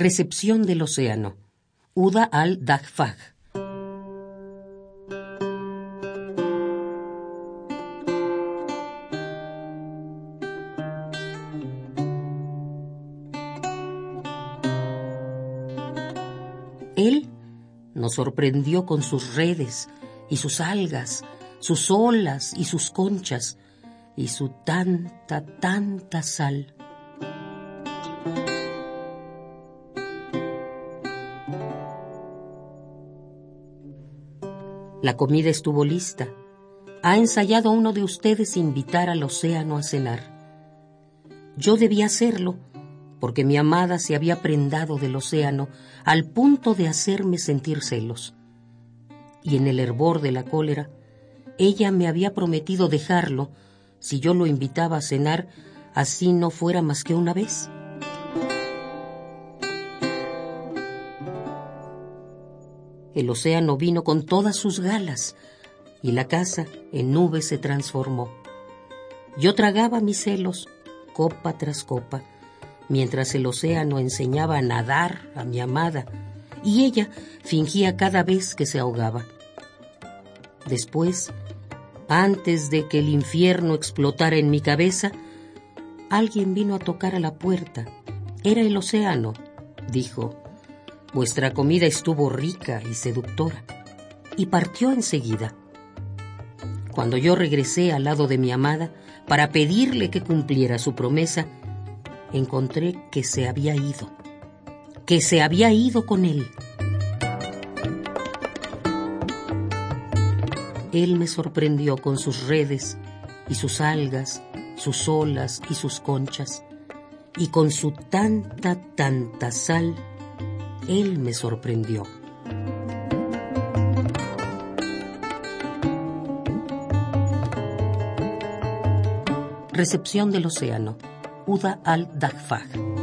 Recepción del océano. Uda al-Daghfag. Él nos sorprendió con sus redes y sus algas, sus olas y sus conchas, y su tanta, tanta sal. La comida estuvo lista. Ha ensayado uno de ustedes invitar al océano a cenar. Yo debía hacerlo, porque mi amada se había prendado del océano al punto de hacerme sentir celos. Y en el hervor de la cólera, ella me había prometido dejarlo si yo lo invitaba a cenar, así no fuera más que una vez. El océano vino con todas sus galas y la casa en nubes se transformó. Yo tragaba mis celos, copa tras copa, mientras el océano enseñaba a nadar a mi amada y ella fingía cada vez que se ahogaba. Después, antes de que el infierno explotara en mi cabeza, alguien vino a tocar a la puerta. Era el océano, dijo. Vuestra comida estuvo rica y seductora. Y partió enseguida. Cuando yo regresé al lado de mi amada para pedirle que cumpliera su promesa, encontré que se había ido, que se había ido con él. Él me sorprendió con sus redes y sus algas, sus olas y sus conchas, y con su tanta, tanta sal él me sorprendió. Recepción del océano. Uda al-Daghfag.